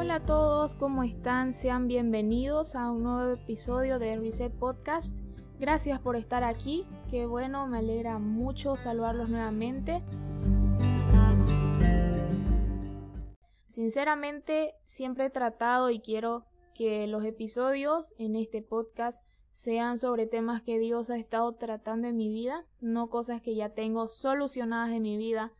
Hola a todos, ¿cómo están? Sean bienvenidos a un nuevo episodio de Reset Podcast. Gracias por estar aquí, qué bueno, me alegra mucho saludarlos nuevamente. Sinceramente, siempre he tratado y quiero que los episodios en este podcast sean sobre temas que Dios ha estado tratando en mi vida, no cosas que ya tengo solucionadas en mi vida,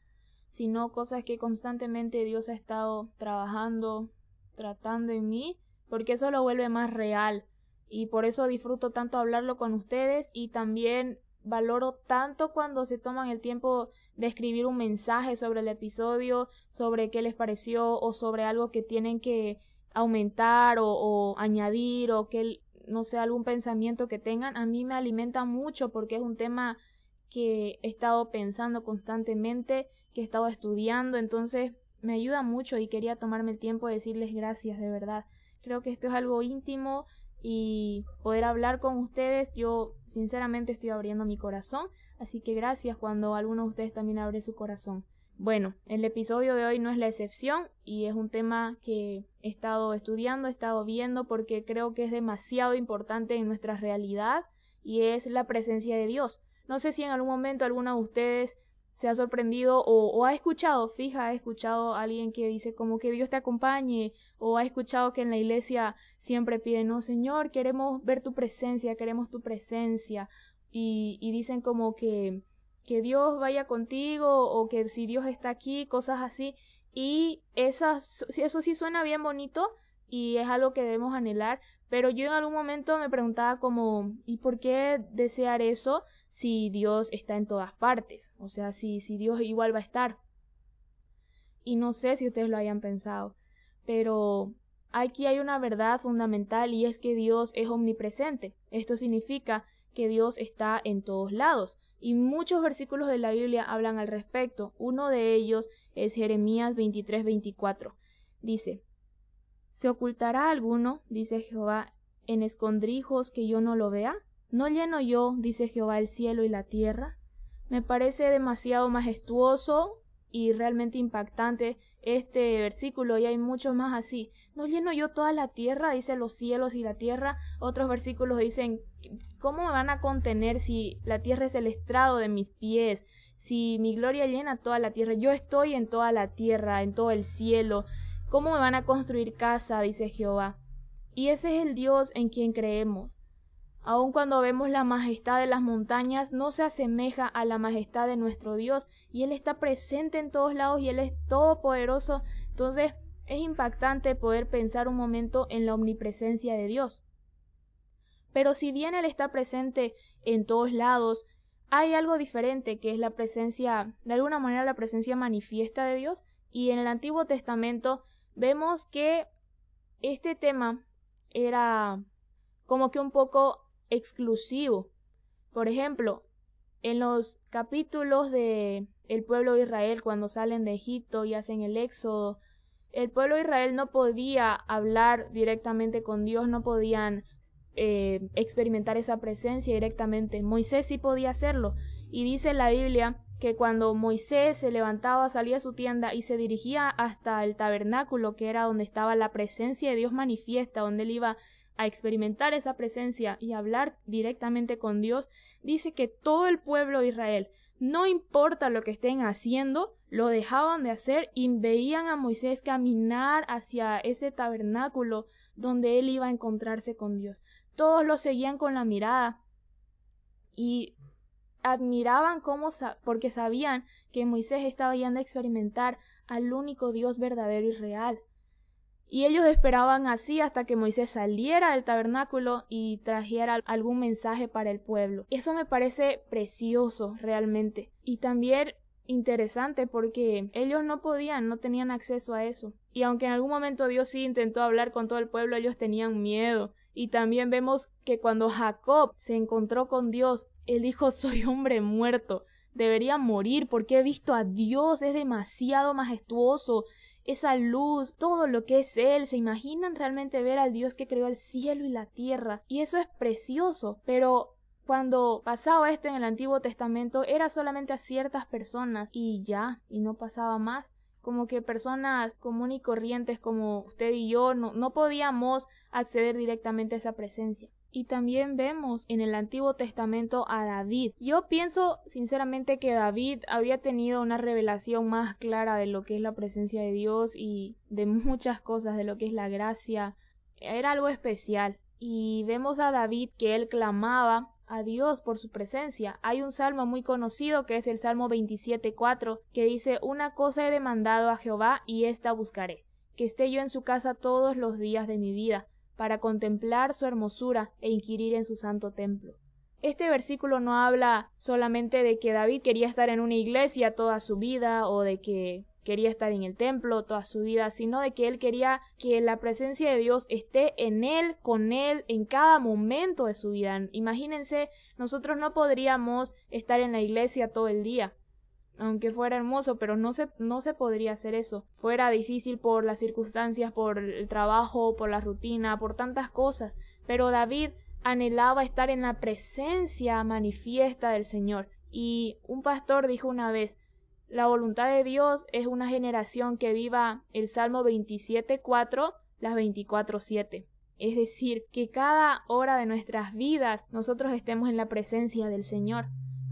sino cosas que constantemente Dios ha estado trabajando, tratando en mí, porque eso lo vuelve más real. Y por eso disfruto tanto hablarlo con ustedes y también valoro tanto cuando se toman el tiempo de escribir un mensaje sobre el episodio, sobre qué les pareció o sobre algo que tienen que aumentar o, añadir o que no sé, algún pensamiento que tengan, a mí me alimenta mucho porque es un tema que he estado pensando constantemente, que he estado estudiando, entonces me ayuda mucho y quería tomarme el tiempo de decirles gracias, de verdad. Creo que esto es algo íntimo y poder hablar con ustedes, yo sinceramente estoy abriendo mi corazón, así que gracias cuando alguno de ustedes también abre su corazón. Bueno, el episodio de hoy no es la excepción y es un tema que he estado estudiando, he estado viendo porque creo que es demasiado importante en nuestra realidad y es la presencia de Dios. No sé si en algún momento alguno de ustedes se ha sorprendido o, ha escuchado, fija, ha escuchado a alguien que dice como que Dios te acompañe o ha escuchado que en la iglesia siempre piden, no, Señor, queremos ver tu presencia, queremos tu presencia y, y dicen como que que Dios vaya contigo o que si Dios está aquí, cosas así. Y esas, eso sí suena bien bonito y es algo que debemos anhelar, pero yo en algún momento me preguntaba como, ¿y por qué desear eso si Dios está en todas partes? O sea, si, si Dios igual va a estar. Y no sé si ustedes lo hayan pensado, pero aquí hay una verdad fundamental y es que Dios es omnipresente. Esto significa que Dios está en todos lados y muchos versículos de la Biblia hablan al respecto. Uno de ellos es Jeremías 23-24. Dice, ¿Se ocultará alguno, dice Jehová, en escondrijos que yo no lo vea? ¿No lleno yo, dice Jehová, el cielo y la tierra? Me parece demasiado majestuoso y realmente impactante este versículo y hay muchos más así. ¿No lleno yo toda la tierra? Dice los cielos y la tierra. Otros versículos dicen ¿cómo me van a contener si la tierra es el estrado de mis pies? Si mi gloria llena toda la tierra, yo estoy en toda la tierra, en todo el cielo. ¿Cómo me van a construir casa? dice Jehová. Y ese es el Dios en quien creemos. Aun cuando vemos la majestad de las montañas, no se asemeja a la majestad de nuestro Dios, y Él está presente en todos lados y Él es todopoderoso. Entonces, es impactante poder pensar un momento en la omnipresencia de Dios. Pero si bien Él está presente en todos lados, hay algo diferente que es la presencia, de alguna manera la presencia manifiesta de Dios, y en el Antiguo Testamento vemos que este tema era como que un poco exclusivo. Por ejemplo, en los capítulos de el pueblo de Israel cuando salen de Egipto y hacen el éxodo, el pueblo de Israel no podía hablar directamente con Dios, no podían eh, experimentar esa presencia directamente. Moisés sí podía hacerlo. Y dice la Biblia que cuando Moisés se levantaba, salía a su tienda y se dirigía hasta el tabernáculo, que era donde estaba la presencia de Dios manifiesta, donde él iba a experimentar esa presencia y hablar directamente con Dios, dice que todo el pueblo de Israel, no importa lo que estén haciendo, lo dejaban de hacer y veían a Moisés caminar hacia ese tabernáculo donde él iba a encontrarse con Dios. Todos lo seguían con la mirada y admiraban cómo porque sabían que Moisés estaba yendo a experimentar al único Dios verdadero y real. Y ellos esperaban así hasta que Moisés saliera del tabernáculo y trajera algún mensaje para el pueblo. Eso me parece precioso realmente. Y también interesante porque ellos no podían, no tenían acceso a eso. Y aunque en algún momento Dios sí intentó hablar con todo el pueblo, ellos tenían miedo. Y también vemos que cuando Jacob se encontró con Dios, él dijo soy hombre muerto, debería morir porque he visto a Dios, es demasiado majestuoso, esa luz, todo lo que es Él. ¿Se imaginan realmente ver al Dios que creó el cielo y la tierra? Y eso es precioso, pero cuando pasaba esto en el Antiguo Testamento era solamente a ciertas personas y ya, y no pasaba más. como que personas comunes y corrientes como usted y yo no, no podíamos acceder directamente a esa presencia. Y también vemos en el Antiguo Testamento a David. Yo pienso sinceramente que David había tenido una revelación más clara de lo que es la presencia de Dios y de muchas cosas, de lo que es la gracia. Era algo especial. Y vemos a David que él clamaba a Dios por su presencia. Hay un salmo muy conocido que es el Salmo 27.4 que dice Una cosa he demandado a Jehová y ésta buscaré, que esté yo en su casa todos los días de mi vida, para contemplar su hermosura e inquirir en su santo templo. Este versículo no habla solamente de que David quería estar en una iglesia toda su vida o de que quería estar en el templo toda su vida, sino de que él quería que la presencia de Dios esté en él, con él, en cada momento de su vida. Imagínense, nosotros no podríamos estar en la iglesia todo el día, aunque fuera hermoso, pero no se, no se podría hacer eso. Fuera difícil por las circunstancias, por el trabajo, por la rutina, por tantas cosas. Pero David anhelaba estar en la presencia manifiesta del Señor. Y un pastor dijo una vez, la voluntad de Dios es una generación que viva el Salmo 27.4, las 24.7. Es decir, que cada hora de nuestras vidas nosotros estemos en la presencia del Señor.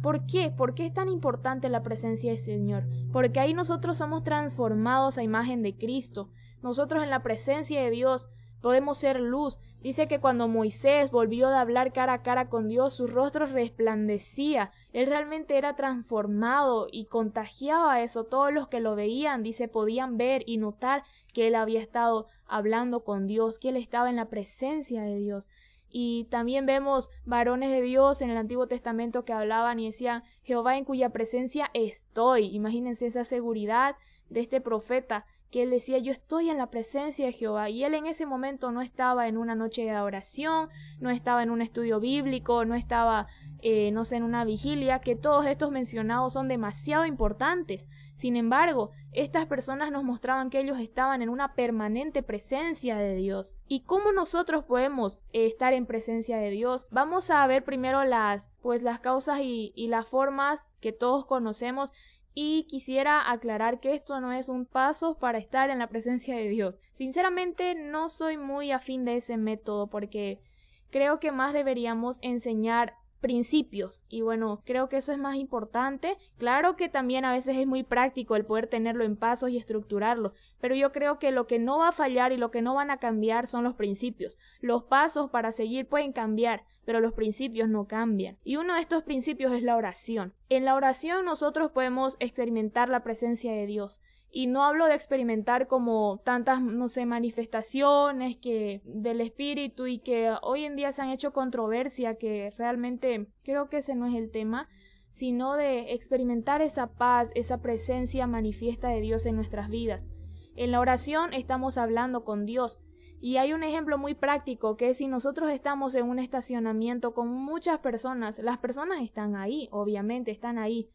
¿Por qué? ¿Por qué es tan importante la presencia del Señor? Porque ahí nosotros somos transformados a imagen de Cristo. Nosotros en la presencia de Dios podemos ser luz. Dice que cuando Moisés volvió de hablar cara a cara con Dios, su rostro resplandecía. Él realmente era transformado y contagiaba eso. Todos los que lo veían, dice, podían ver y notar que él había estado hablando con Dios, que él estaba en la presencia de Dios. Y también vemos varones de Dios en el Antiguo Testamento que hablaban y decían, Jehová en cuya presencia estoy. Imagínense esa seguridad de este profeta que él decía yo estoy en la presencia de Jehová y él en ese momento no estaba en una noche de oración, no estaba en un estudio bíblico, no estaba eh, no sé en una vigilia, que todos estos mencionados son demasiado importantes. Sin embargo, estas personas nos mostraban que ellos estaban en una permanente presencia de Dios. ¿Y cómo nosotros podemos eh, estar en presencia de Dios? Vamos a ver primero las pues las causas y, y las formas que todos conocemos y quisiera aclarar que esto no es un paso para estar en la presencia de Dios. Sinceramente no soy muy afín de ese método porque creo que más deberíamos enseñar principios. Y bueno creo que eso es más importante. Claro que también a veces es muy práctico el poder tenerlo en pasos y estructurarlo pero yo creo que lo que no va a fallar y lo que no van a cambiar son los principios. Los pasos para seguir pueden cambiar pero los principios no cambian. Y uno de estos principios es la oración. En la oración nosotros podemos experimentar la presencia de Dios y no hablo de experimentar como tantas, no sé, manifestaciones que del espíritu y que hoy en día se han hecho controversia, que realmente creo que ese no es el tema, sino de experimentar esa paz, esa presencia manifiesta de Dios en nuestras vidas. En la oración estamos hablando con Dios. Y hay un ejemplo muy práctico que es si nosotros estamos en un estacionamiento con muchas personas, las personas están ahí, obviamente están ahí,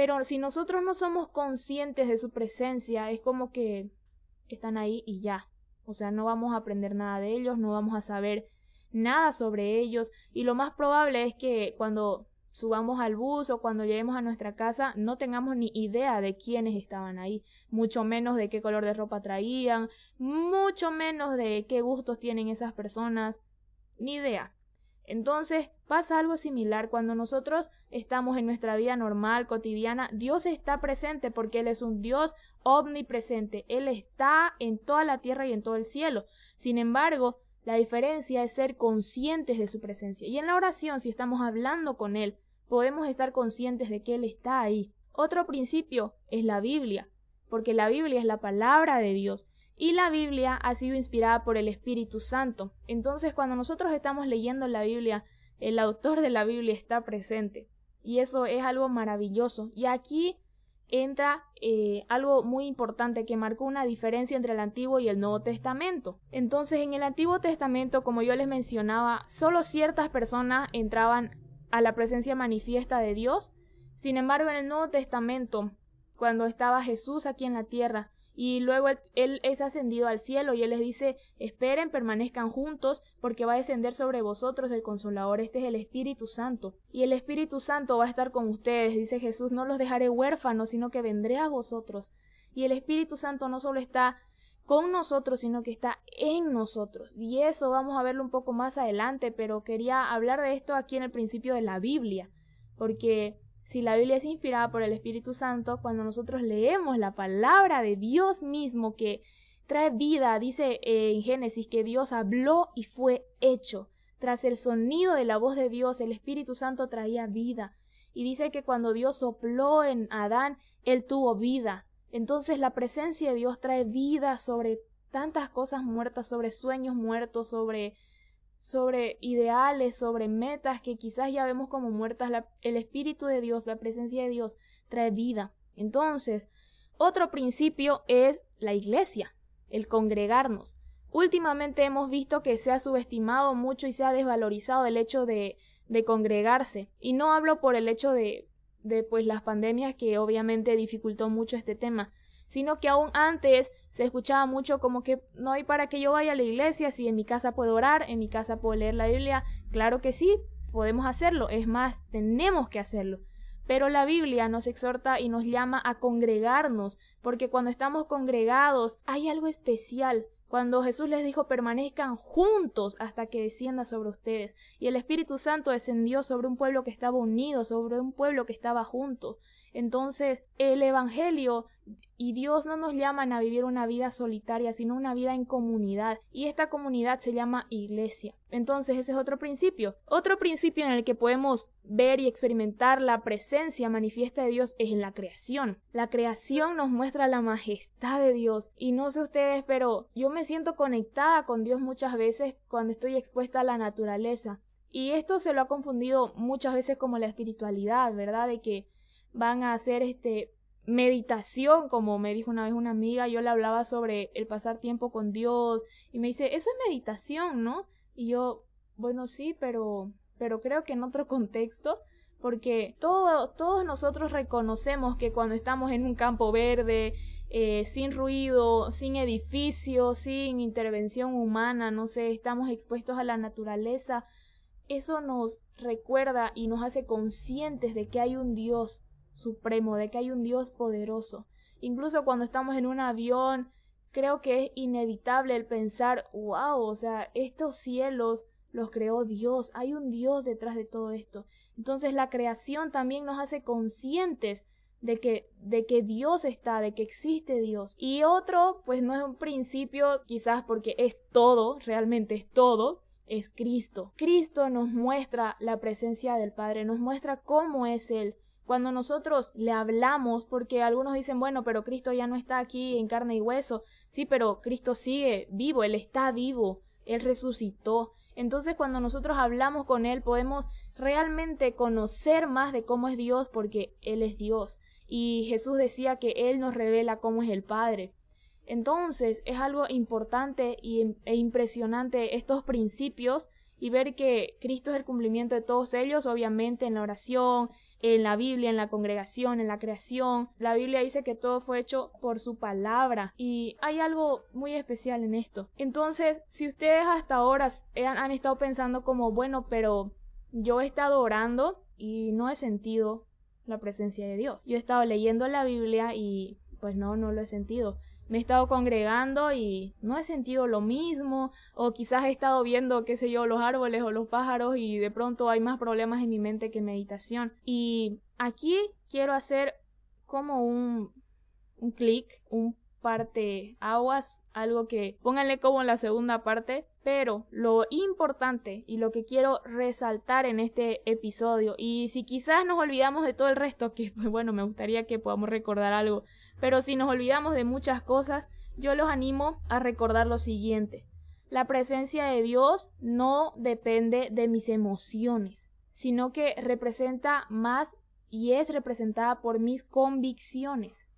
pero si nosotros no somos conscientes de su presencia, es como que están ahí y ya. O sea, no vamos a aprender nada de ellos, no vamos a saber nada sobre ellos y lo más probable es que cuando subamos al bus o cuando lleguemos a nuestra casa no tengamos ni idea de quiénes estaban ahí, mucho menos de qué color de ropa traían, mucho menos de qué gustos tienen esas personas, ni idea. Entonces pasa algo similar cuando nosotros estamos en nuestra vida normal, cotidiana. Dios está presente porque Él es un Dios omnipresente. Él está en toda la tierra y en todo el cielo. Sin embargo, la diferencia es ser conscientes de su presencia. Y en la oración, si estamos hablando con Él, podemos estar conscientes de que Él está ahí. Otro principio es la Biblia, porque la Biblia es la palabra de Dios y la Biblia ha sido inspirada por el Espíritu Santo. Entonces, cuando nosotros estamos leyendo la Biblia, el autor de la Biblia está presente. Y eso es algo maravilloso. Y aquí entra eh, algo muy importante que marcó una diferencia entre el Antiguo y el Nuevo Testamento. Entonces, en el Antiguo Testamento, como yo les mencionaba, solo ciertas personas entraban a la presencia manifiesta de Dios. Sin embargo, en el Nuevo Testamento, cuando estaba Jesús aquí en la tierra, y luego él, es ascendido al cielo y él les dice esperen, permanezcan juntos, porque va a descender sobre vosotros el consolador, este es el Espíritu Santo. Y el Espíritu Santo va a estar con ustedes, dice Jesús, no los dejaré huérfanos, sino que vendré a vosotros. Y el Espíritu Santo no solo está con nosotros, sino que está en nosotros. Y eso vamos a verlo un poco más adelante, pero quería hablar de esto aquí en el principio de la Biblia, porque si la Biblia es inspirada por el Espíritu Santo, cuando nosotros leemos la palabra de Dios mismo que trae vida, dice eh, en Génesis que Dios habló y fue hecho. Tras el sonido de la voz de Dios, el Espíritu Santo traía vida. Y dice que cuando Dios sopló en Adán, él tuvo vida. Entonces la presencia de Dios trae vida sobre tantas cosas muertas, sobre sueños muertos, sobre sobre ideales, sobre metas que quizás ya vemos como muertas. el Espíritu de Dios, la presencia de Dios trae vida. Entonces, otro principio es la iglesia, el congregarnos. Últimamente hemos visto que se ha subestimado mucho y se ha desvalorizado el hecho de, de congregarse. Y no hablo por el hecho de, de pues las pandemias que obviamente dificultó mucho este tema, sino que aún antes se escuchaba mucho como que no hay para que yo vaya a la iglesia si en mi casa puedo orar, en mi casa puedo leer la Biblia. Claro que sí, podemos hacerlo, es más, tenemos que hacerlo. Pero la Biblia nos exhorta y nos llama a congregarnos, porque cuando estamos congregados hay algo especial, cuando Jesús les dijo permanezcan juntos hasta que descienda sobre ustedes. Y el Espíritu Santo descendió sobre un pueblo que estaba unido, sobre un pueblo que estaba junto. Entonces, el Evangelio y Dios no nos llaman a vivir una vida solitaria, sino una vida en comunidad. Y esta comunidad se llama iglesia. Entonces, ese es otro principio. Otro principio en el que podemos ver y experimentar la presencia manifiesta de Dios es en la creación. La creación nos muestra la majestad de Dios. Y no sé ustedes, pero yo me siento conectada con Dios muchas veces cuando estoy expuesta a la naturaleza. Y esto se lo ha confundido muchas veces como la espiritualidad, ¿verdad? De que van a hacer este meditación, como me dijo una vez una amiga, yo le hablaba sobre el pasar tiempo con Dios y me dice, eso es meditación, ¿no? Y yo, bueno, sí, pero pero creo que en otro contexto, porque todo, todos nosotros reconocemos que cuando estamos en un campo verde, eh, sin ruido, sin edificio, sin intervención humana, no sé, estamos expuestos a la naturaleza, eso nos recuerda y nos hace conscientes de que hay un Dios supremo, de que hay un Dios poderoso. Incluso cuando estamos en un avión, creo que es inevitable el pensar, wow, o sea, estos cielos los creó Dios, hay un Dios detrás de todo esto. Entonces la creación también nos hace conscientes de que, de que Dios está, de que existe Dios. Y otro, pues no es un principio, quizás porque es todo, realmente es todo, es Cristo. Cristo nos muestra la presencia del Padre, nos muestra cómo es Él, cuando nosotros le hablamos, porque algunos dicen, bueno, pero Cristo ya no está aquí en carne y hueso. Sí, pero Cristo sigue vivo, Él está vivo, Él resucitó. Entonces cuando nosotros hablamos con Él podemos realmente conocer más de cómo es Dios porque Él es Dios. Y Jesús decía que Él nos revela cómo es el Padre. Entonces es algo importante e impresionante estos principios y ver que Cristo es el cumplimiento de todos ellos, obviamente en la oración, en la Biblia, en la congregación, en la creación. La Biblia dice que todo fue hecho por su palabra y hay algo muy especial en esto. Entonces, si ustedes hasta ahora han, estado pensando como, bueno, pero yo he estado orando y no he sentido la presencia de Dios. Yo he estado leyendo la Biblia y pues no, no lo he sentido me he estado congregando y no he sentido lo mismo, o quizás he estado viendo, qué sé yo, los árboles o los pájaros y de pronto hay más problemas en mi mente que meditación. Y aquí quiero hacer como un, un clic, un parte aguas, algo que pónganle como en la segunda parte, pero lo importante y lo que quiero resaltar en este episodio, y si quizás nos olvidamos de todo el resto, que pues bueno, me gustaría que podamos recordar algo pero si nos olvidamos de muchas cosas, yo los animo a recordar lo siguiente. La presencia de Dios no depende de mis emociones, sino que representa más y es representada por mis convicciones,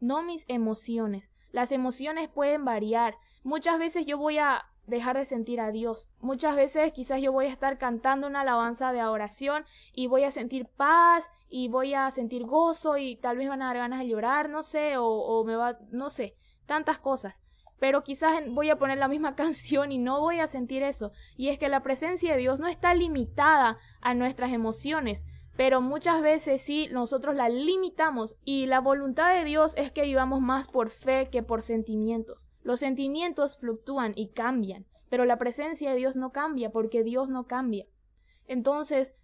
no mis emociones. Las emociones pueden variar. Muchas veces yo voy a dejar de sentir a Dios. Muchas veces quizás yo voy a estar cantando una alabanza de oración y voy a sentir paz y voy a sentir gozo y tal vez van a dar ganas de llorar, no sé, o, o me va, no sé, tantas cosas. Pero quizás voy a poner la misma canción y no voy a sentir eso. Y es que la presencia de Dios no está limitada a nuestras emociones, pero muchas veces sí nosotros la limitamos y la voluntad de Dios es que vivamos más por fe que por sentimientos. Los sentimientos fluctúan y cambian, pero la presencia de Dios no cambia porque Dios no cambia. Entonces,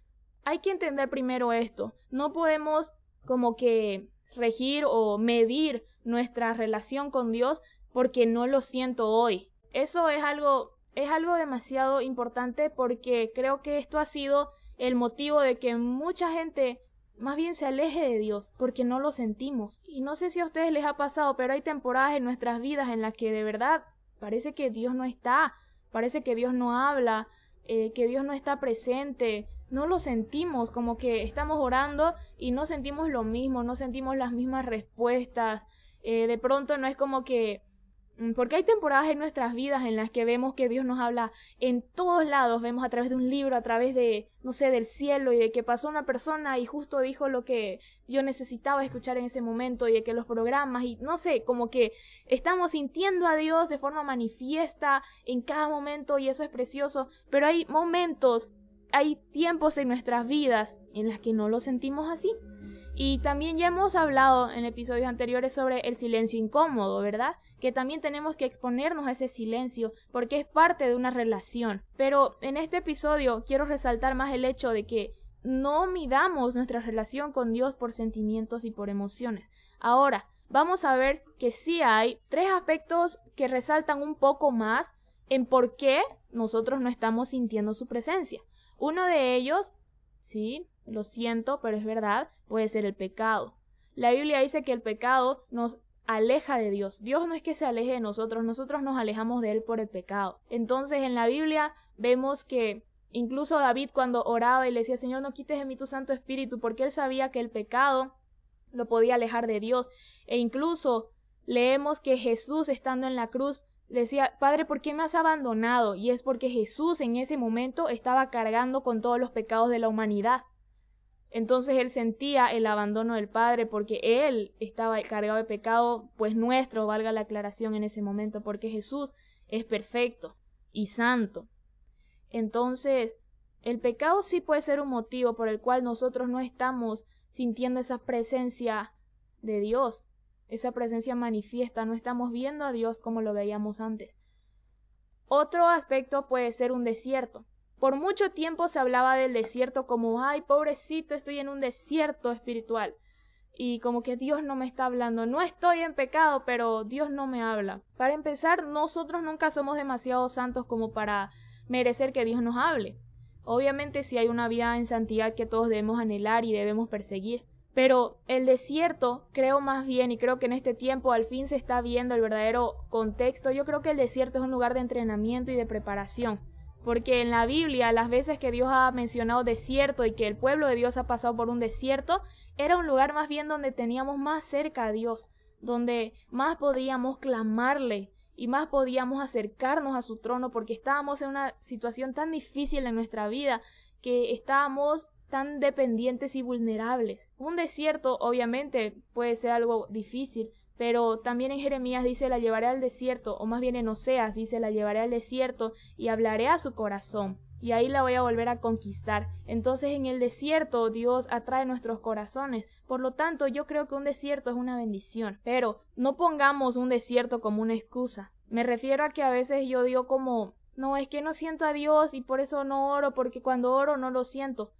hay que entender primero esto. No podemos como que regir o medir nuestra relación con Dios porque no lo siento hoy. Eso es algo es algo demasiado importante porque creo que esto ha sido el motivo de que mucha gente más bien se aleje de Dios porque no lo sentimos. Y no sé si a ustedes les ha pasado, pero hay temporadas en nuestras vidas en las que de verdad parece que Dios no está, parece que Dios no habla, eh, que Dios no está presente, no lo sentimos, como que estamos orando y no sentimos lo mismo, no sentimos las mismas respuestas. Eh, de pronto no es como que porque hay temporadas en nuestras vidas en las que vemos que Dios nos habla en todos lados, vemos a través de un libro, a través de, no sé, del cielo y de que pasó una persona y justo dijo lo que yo necesitaba escuchar en ese momento y de que los programas y no sé, como que estamos sintiendo a Dios de forma manifiesta en cada momento y eso es precioso, pero hay momentos, hay tiempos en nuestras vidas en las que no lo sentimos así. Y también ya hemos hablado en episodios anteriores sobre el silencio incómodo, ¿verdad? Que también tenemos que exponernos a ese silencio porque es parte de una relación. Pero en este episodio quiero resaltar más el hecho de que no midamos nuestra relación con Dios por sentimientos y por emociones. Ahora, vamos a ver que sí hay tres aspectos que resaltan un poco más en por qué nosotros no estamos sintiendo su presencia. Uno de ellos, sí, lo siento, pero es verdad, puede ser el pecado. La Biblia dice que el pecado nos aleja de Dios. Dios no es que se aleje de nosotros, nosotros nos alejamos de Él por el pecado. Entonces en la Biblia vemos que incluso David cuando oraba y le decía, Señor, no quites de mí tu Santo Espíritu, porque él sabía que el pecado lo podía alejar de Dios. E incluso leemos que Jesús estando en la cruz decía, Padre, ¿por qué me has abandonado? Y es porque Jesús en ese momento estaba cargando con todos los pecados de la humanidad. Entonces él sentía el abandono del Padre porque él estaba cargado de pecado, pues nuestro, valga la aclaración en ese momento, porque Jesús es perfecto y santo. Entonces, el pecado sí puede ser un motivo por el cual nosotros no estamos sintiendo esa presencia de Dios, esa presencia manifiesta, no estamos viendo a Dios como lo veíamos antes. Otro aspecto puede ser un desierto. Por mucho tiempo se hablaba del desierto como, ay, pobrecito, estoy en un desierto espiritual. Y como que Dios no me está hablando. No estoy en pecado, pero Dios no me habla. Para empezar, nosotros nunca somos demasiado santos como para merecer que Dios nos hable. Obviamente si hay una vida en santidad que todos debemos anhelar y debemos perseguir. Pero el desierto, creo más bien, y creo que en este tiempo al fin se está viendo el verdadero contexto, yo creo que el desierto es un lugar de entrenamiento y de preparación. Porque en la Biblia, las veces que Dios ha mencionado desierto y que el pueblo de Dios ha pasado por un desierto, era un lugar más bien donde teníamos más cerca a Dios, donde más podíamos clamarle y más podíamos acercarnos a su trono porque estábamos en una situación tan difícil en nuestra vida que estábamos tan dependientes y vulnerables. Un desierto obviamente puede ser algo difícil, pero también en Jeremías dice la llevaré al desierto, o más bien en Oseas dice la llevaré al desierto y hablaré a su corazón, y ahí la voy a volver a conquistar. Entonces en el desierto Dios atrae nuestros corazones, por lo tanto yo creo que un desierto es una bendición, pero no pongamos un desierto como una excusa. Me refiero a que a veces yo digo como no, es que no siento a Dios y por eso no oro, porque cuando oro no lo siento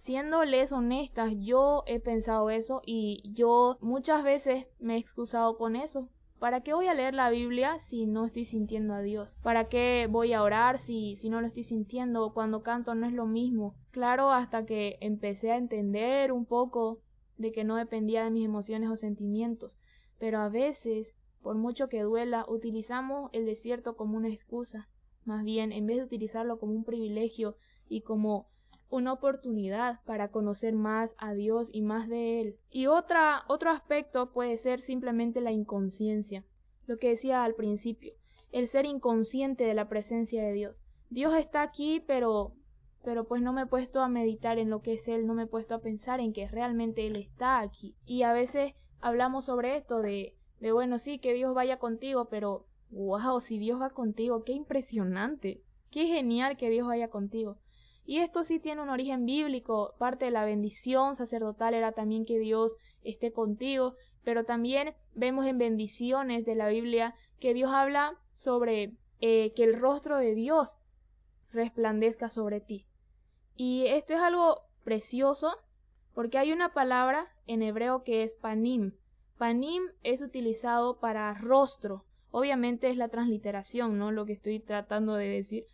siéndoles honestas, yo he pensado eso y yo muchas veces me he excusado con eso. ¿Para qué voy a leer la Biblia si no estoy sintiendo a Dios? ¿Para qué voy a orar si, si no lo estoy sintiendo? Cuando canto no es lo mismo. Claro, hasta que empecé a entender un poco de que no dependía de mis emociones o sentimientos. Pero a veces, por mucho que duela, utilizamos el desierto como una excusa. Más bien, en vez de utilizarlo como un privilegio y como una oportunidad para conocer más a Dios y más de Él. Y otra, otro aspecto puede ser simplemente la inconsciencia, lo que decía al principio, el ser inconsciente de la presencia de Dios. Dios está aquí, pero pero pues no me he puesto a meditar en lo que es Él, no me he puesto a pensar en que realmente Él está aquí. Y a veces hablamos sobre esto de, de bueno, sí, que Dios vaya contigo, pero wow, si Dios va contigo, qué impresionante, qué genial que Dios vaya contigo. Y esto sí tiene un origen bíblico, parte de la bendición sacerdotal era también que Dios esté contigo, pero también vemos en bendiciones de la Biblia que Dios habla sobre eh, que el rostro de Dios resplandezca sobre ti. Y esto es algo precioso porque hay una palabra en hebreo que es panim. Panim es utilizado para rostro. Obviamente es la transliteración, ¿no? Lo que estoy tratando de decir.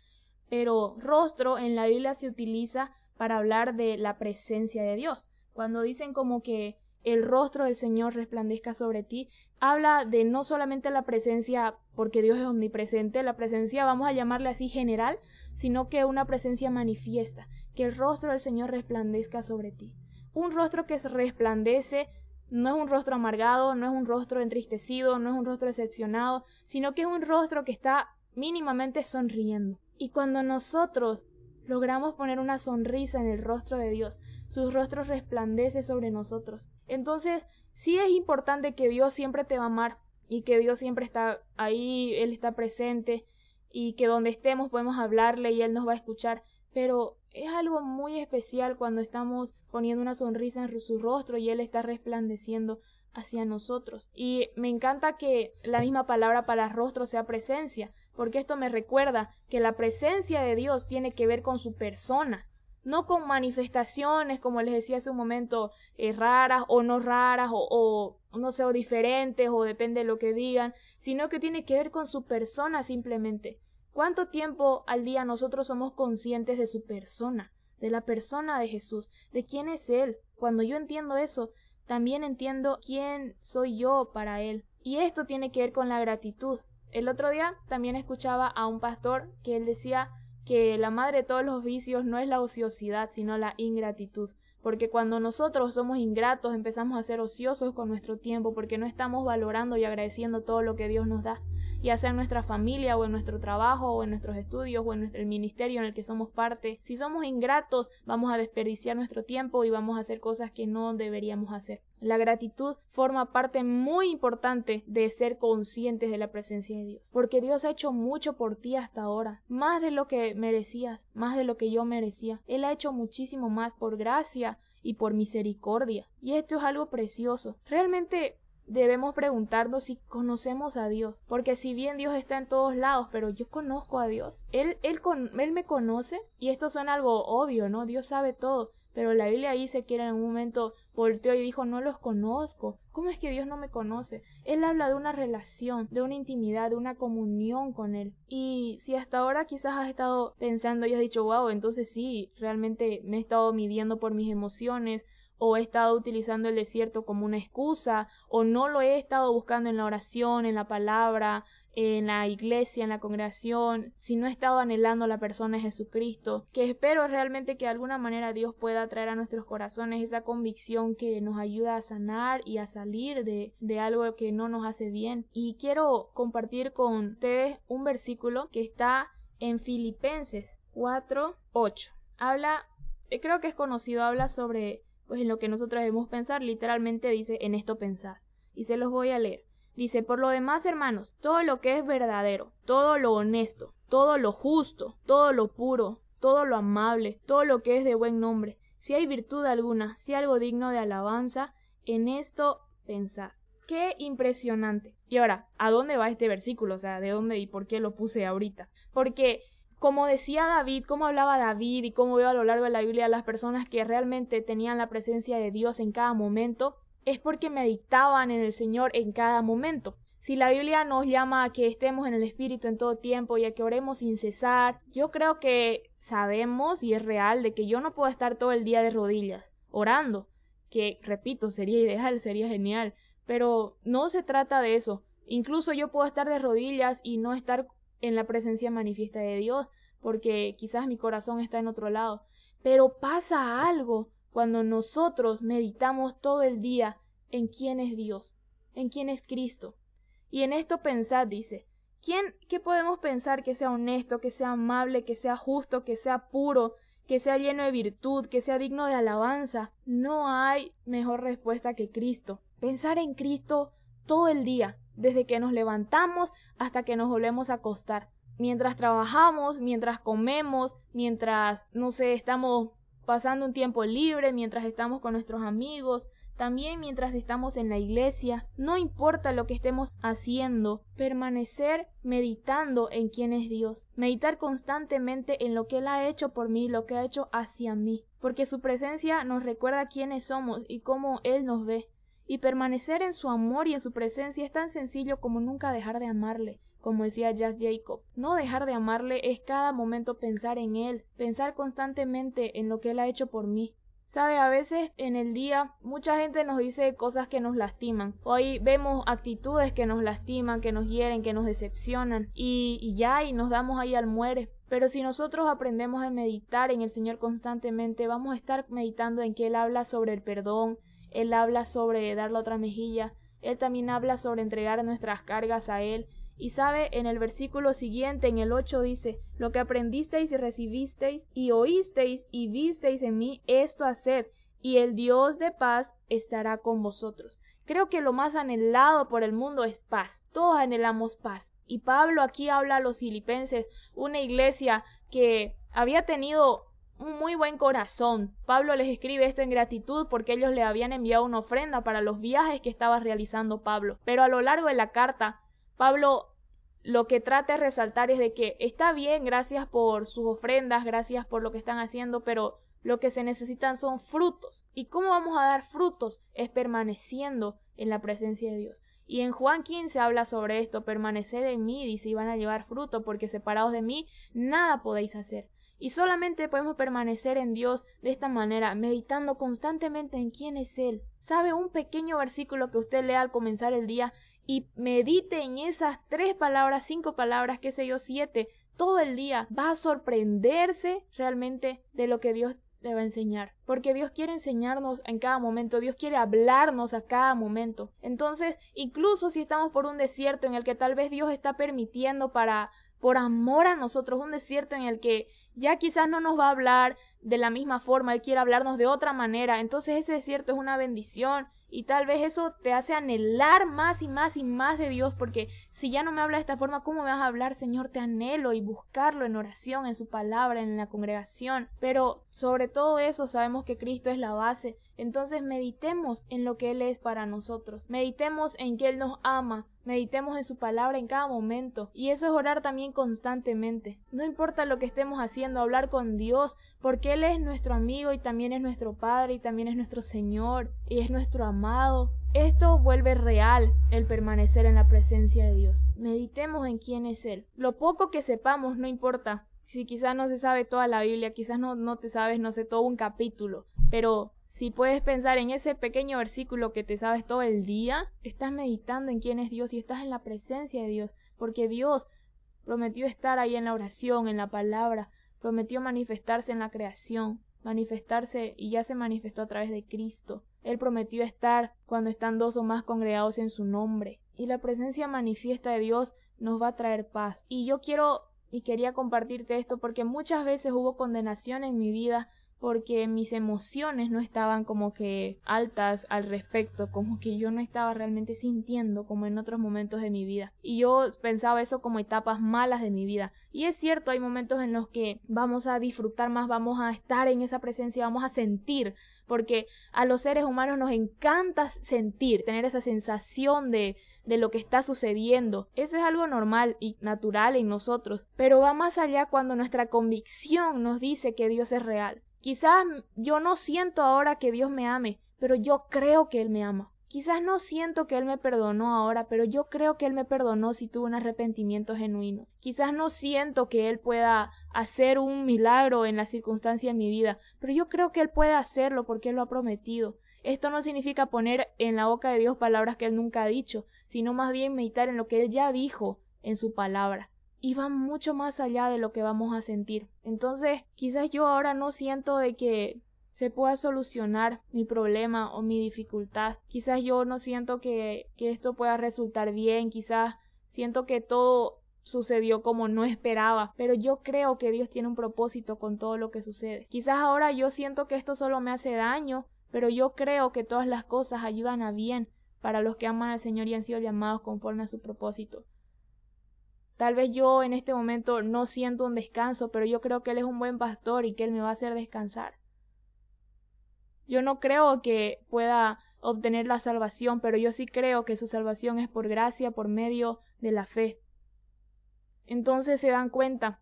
Pero rostro en la Biblia se utiliza para hablar de la presencia de Dios. Cuando dicen como que el rostro del Señor resplandezca sobre ti, habla de no solamente la presencia, porque Dios es omnipresente, la presencia, vamos a llamarle así general, sino que una presencia manifiesta, que el rostro del Señor resplandezca sobre ti. Un rostro que resplandece no es un rostro amargado, no es un rostro entristecido, no es un rostro decepcionado, sino que es un rostro que está mínimamente sonriendo. Y cuando nosotros logramos poner una sonrisa en el rostro de Dios, su rostro resplandece sobre nosotros. Entonces, sí es importante que Dios siempre te va a amar y que Dios siempre está ahí, Él está presente y que donde estemos podemos hablarle y Él nos va a escuchar, pero es algo muy especial cuando estamos poniendo una sonrisa en su rostro y Él está resplandeciendo hacia nosotros. Y me encanta que la misma palabra para rostro sea presencia, porque esto me recuerda que la presencia de Dios tiene que ver con su persona, no con manifestaciones, como les decía hace un momento, eh, raras o no raras o, o no sé, o diferentes o depende de lo que digan, sino que tiene que ver con su persona simplemente. ¿Cuánto tiempo al día nosotros somos conscientes de su persona, de la persona de Jesús, de quién es Él? Cuando yo entiendo eso, también entiendo quién soy yo para Él. Y esto tiene que ver con la gratitud. El otro día también escuchaba a un pastor que él decía que la madre de todos los vicios no es la ociosidad, sino la ingratitud. Porque cuando nosotros somos ingratos empezamos a ser ociosos con nuestro tiempo porque no estamos valorando y agradeciendo todo lo que Dios nos da ya sea en nuestra familia o en nuestro trabajo o en nuestros estudios o en el ministerio en el que somos parte. Si somos ingratos, vamos a desperdiciar nuestro tiempo y vamos a hacer cosas que no deberíamos hacer. La gratitud forma parte muy importante de ser conscientes de la presencia de Dios, porque Dios ha hecho mucho por ti hasta ahora, más de lo que merecías, más de lo que yo merecía. Él ha hecho muchísimo más por gracia y por misericordia. Y esto es algo precioso. Realmente debemos preguntarnos si conocemos a Dios, porque si bien Dios está en todos lados, pero yo conozco a Dios, Él, él, él me conoce, y esto suena algo obvio, ¿no? Dios sabe todo, pero la Biblia dice que en un momento volteó y dijo, no los conozco. ¿Cómo es que Dios no me conoce? Él habla de una relación, de una intimidad, de una comunión con Él. Y si hasta ahora quizás has estado pensando y has dicho, wow, entonces sí, realmente me he estado midiendo por mis emociones, o he estado utilizando el desierto como una excusa, o no lo he estado buscando en la oración, en la palabra, en la iglesia, en la congregación, si no he estado anhelando la persona de Jesucristo, que espero realmente que de alguna manera Dios pueda traer a nuestros corazones esa convicción que nos ayuda a sanar y a salir de, de algo que no nos hace bien. Y quiero compartir con ustedes un versículo que está en Filipenses 4, 8. Habla, eh, creo que es conocido, habla sobre pues en lo que nosotros debemos pensar, literalmente dice en esto pensad. Y se los voy a leer. Dice, por lo demás, hermanos, todo lo que es verdadero, todo lo honesto, todo lo justo, todo lo puro, todo lo amable, todo lo que es de buen nombre, si hay virtud alguna, si algo digno de alabanza, en esto pensad. Qué impresionante. Y ahora, ¿a dónde va este versículo? O sea, ¿de dónde y por qué lo puse ahorita? Porque como decía David, como hablaba David y cómo veo a lo largo de la Biblia las personas que realmente tenían la presencia de Dios en cada momento, es porque meditaban en el Señor en cada momento. Si la Biblia nos llama a que estemos en el Espíritu en todo tiempo y a que oremos sin cesar, yo creo que sabemos y es real de que yo no puedo estar todo el día de rodillas orando, que repito, sería ideal, sería genial, pero no se trata de eso. Incluso yo puedo estar de rodillas y no estar en la presencia manifiesta de Dios, porque quizás mi corazón está en otro lado. Pero pasa algo cuando nosotros meditamos todo el día en quién es Dios, en quién es Cristo. Y en esto pensad, dice, ¿quién, qué podemos pensar que sea honesto, que sea amable, que sea justo, que sea puro, que sea lleno de virtud, que sea digno de alabanza? No hay mejor respuesta que Cristo. Pensar en Cristo todo el día, desde que nos levantamos hasta que nos volvemos a acostar. mientras trabajamos, mientras comemos, mientras, no sé, estamos pasando un tiempo libre, mientras estamos con nuestros amigos, también mientras estamos en la iglesia, no importa lo que estemos haciendo, permanecer meditando en quién es Dios, meditar constantemente en lo que Él ha hecho por mí, lo que ha hecho hacia mí, porque su presencia nos recuerda quiénes somos y cómo Él nos ve. Y permanecer en su amor y en su presencia es tan sencillo como nunca dejar de amarle, como decía Jazz Jacob. No dejar de amarle es cada momento pensar en Él, pensar constantemente en lo que Él ha hecho por mí. Sabe, a veces en el día mucha gente nos dice cosas que nos lastiman. Hoy vemos actitudes que nos lastiman, que nos hieren, que nos decepcionan y, y ya y nos damos ahí al muere. Pero si nosotros aprendemos a meditar en el Señor constantemente, vamos a estar meditando en que Él habla sobre el perdón, Él habla sobre dar la otra mejilla, Él también habla sobre entregar nuestras cargas a Él, y sabe, en el versículo siguiente, en el 8 dice, lo que aprendisteis y recibisteis y oísteis y visteis en mí, esto haced, y el Dios de paz estará con vosotros. Creo que lo más anhelado por el mundo es paz. Todos anhelamos paz. Y Pablo aquí habla a los filipenses, una iglesia que había tenido un muy buen corazón. Pablo les escribe esto en gratitud porque ellos le habían enviado una ofrenda para los viajes que estaba realizando Pablo. Pero a lo largo de la carta Pablo lo que trata de resaltar es de que está bien, gracias por sus ofrendas, gracias por lo que están haciendo, pero lo que se necesitan son frutos. ¿Y cómo vamos a dar frutos? Es permaneciendo en la presencia de Dios. Y en Juan 15 habla sobre esto, permaneced en mí, dice, y van a llevar fruto, porque separados de mí, nada podéis hacer. Y solamente podemos permanecer en Dios de esta manera, meditando constantemente en quién es Él. ¿Sabe un pequeño versículo que usted lea al comenzar el día y medite en esas tres palabras, cinco palabras, qué sé yo, siete, todo el día? Va a sorprenderse realmente de lo que Dios le va a enseñar. Porque Dios quiere enseñarnos en cada momento, Dios quiere hablarnos a cada momento. Entonces, incluso si estamos por un desierto en el que tal vez Dios está permitiendo para por amor a nosotros, un desierto en el que ya quizás no nos va a hablar de la misma forma, Él quiere hablarnos de otra manera, entonces ese desierto es una bendición y tal vez eso te hace anhelar más y más y más de Dios, porque si ya no me habla de esta forma, ¿cómo me vas a hablar, Señor? Te anhelo y buscarlo en oración, en su palabra, en la congregación. Pero sobre todo eso sabemos que Cristo es la base. Entonces meditemos en lo que Él es para nosotros. Meditemos en que Él nos ama, Meditemos en su palabra en cada momento. Y eso es orar también constantemente. No importa lo que estemos haciendo, hablar con Dios, porque Él es nuestro amigo y también es nuestro Padre y también es nuestro Señor y es nuestro amado. Esto vuelve real el permanecer en la presencia de Dios. Meditemos en quién es Él. Lo poco que sepamos no importa. Si quizás no se sabe toda la Biblia, quizás no, no te sabes, no sé, todo un capítulo, pero si puedes pensar en ese pequeño versículo que te sabes todo el día, estás meditando en quién es Dios y estás en la presencia de Dios, porque Dios prometió estar ahí en la oración, en la palabra, prometió manifestarse en la creación, manifestarse y ya se manifestó a través de Cristo. Él prometió estar cuando están dos o más congregados en su nombre. Y la presencia manifiesta de Dios nos va a traer paz. Y yo quiero y quería compartirte esto porque muchas veces hubo condenación en mi vida porque mis emociones no estaban como que altas al respecto, como que yo no estaba realmente sintiendo como en otros momentos de mi vida. Y yo pensaba eso como etapas malas de mi vida. Y es cierto, hay momentos en los que vamos a disfrutar más, vamos a estar en esa presencia, vamos a sentir, porque a los seres humanos nos encanta sentir, tener esa sensación de de lo que está sucediendo. Eso es algo normal y natural en nosotros, pero va más allá cuando nuestra convicción nos dice que Dios es real. Quizás yo no siento ahora que Dios me ame, pero yo creo que Él me ama. Quizás no siento que Él me perdonó ahora, pero yo creo que Él me perdonó si tuve un arrepentimiento genuino. Quizás no siento que Él pueda hacer un milagro en la circunstancia de mi vida, pero yo creo que Él puede hacerlo porque Él lo ha prometido. Esto no significa poner en la boca de Dios palabras que Él nunca ha dicho, sino más bien meditar en lo que Él ya dijo en su palabra y va mucho más allá de lo que vamos a sentir. Entonces, quizás yo ahora no siento de que se pueda solucionar mi problema o mi dificultad. Quizás yo no siento que, que esto pueda resultar bien, quizás siento que todo sucedió como no esperaba, pero yo creo que Dios tiene un propósito con todo lo que sucede. Quizás ahora yo siento que esto solo me hace daño, pero yo creo que todas las cosas ayudan a bien para los que aman al Señor y han sido llamados conforme a su propósito. Tal vez yo en este momento no siento un descanso, pero yo creo que Él es un buen pastor y que Él me va a hacer descansar. Yo no creo que pueda obtener la salvación, pero yo sí creo que su salvación es por gracia, por medio de la fe. Entonces se dan cuenta,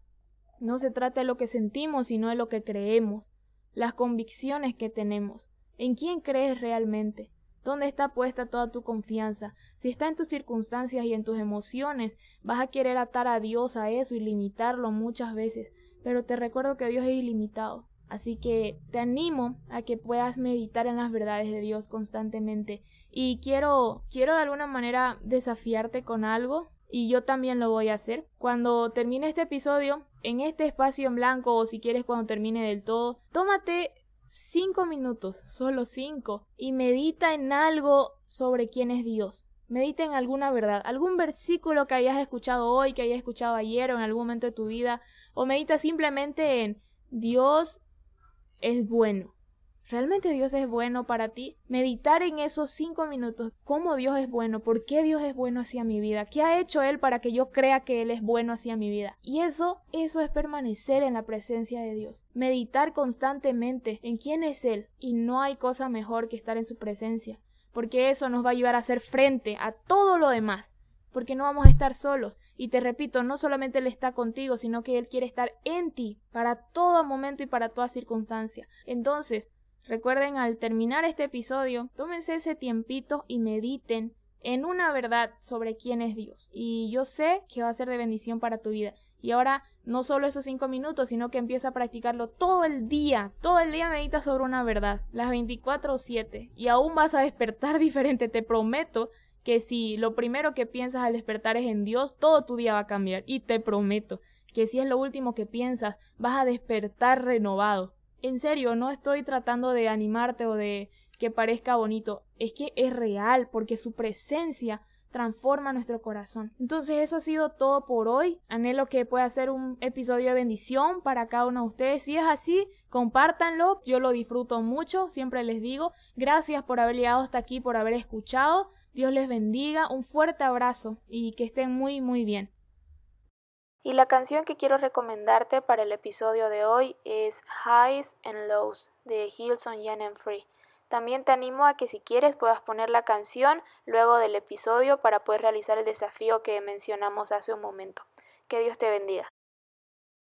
no se trata de lo que sentimos, sino de lo que creemos, las convicciones que tenemos. ¿En quién crees realmente? ¿Dónde está puesta toda tu confianza? Si está en tus circunstancias y en tus emociones, vas a querer atar a Dios a eso y limitarlo muchas veces, pero te recuerdo que Dios es ilimitado. Así que te animo a que puedas meditar en las verdades de Dios constantemente. Y quiero, quiero de alguna manera desafiarte con algo. Y yo también lo voy a hacer. Cuando termine este episodio, en este espacio en blanco, o si quieres cuando termine del todo, tómate cinco minutos, solo cinco, y medita en algo sobre quién es Dios. Medita en alguna verdad, algún versículo que hayas escuchado hoy, que hayas escuchado ayer o en algún momento de tu vida, o medita simplemente en Dios es bueno. ¿Realmente Dios es bueno para ti? Meditar en esos cinco minutos, cómo Dios es bueno, por qué Dios es bueno hacia mi vida, qué ha hecho Él para que yo crea que Él es bueno hacia mi vida. Y eso, eso es permanecer en la presencia de Dios. Meditar constantemente en quién es Él. Y no hay cosa mejor que estar en su presencia, porque eso nos va a ayudar a hacer frente a todo lo demás porque no vamos a estar solos. Y te repito, no solamente Él está contigo, sino que Él quiere estar en ti para todo momento y para toda circunstancia. Entonces, recuerden al terminar este episodio, tómense ese tiempito y mediten en una verdad sobre quién es Dios. Y yo sé que va a ser de bendición para tu vida. Y ahora no solo esos cinco minutos, sino que empieza a practicarlo todo el día. Todo el día medita sobre una verdad, las 24 o 7. Y aún vas a despertar diferente, te prometo que si lo primero que piensas al despertar es en Dios, todo tu día va a cambiar. Y te prometo que si es lo último que piensas, vas a despertar renovado. En serio, no estoy tratando de animarte o de que parezca bonito, es que es real porque su presencia transforma nuestro corazón. Entonces eso ha sido todo por hoy. Anhelo que pueda ser un episodio de bendición para cada uno de ustedes. Si es así, compártanlo. Yo lo disfruto mucho, siempre les digo. Gracias por haber llegado hasta aquí, por haber escuchado. Dios les bendiga, un fuerte abrazo y que estén muy muy bien. Y la canción que quiero recomendarte para el episodio de hoy es Highs and Lows de Hilson Jan Free. También te animo a que si quieres puedas poner la canción luego del episodio para poder realizar el desafío que mencionamos hace un momento. Que Dios te bendiga.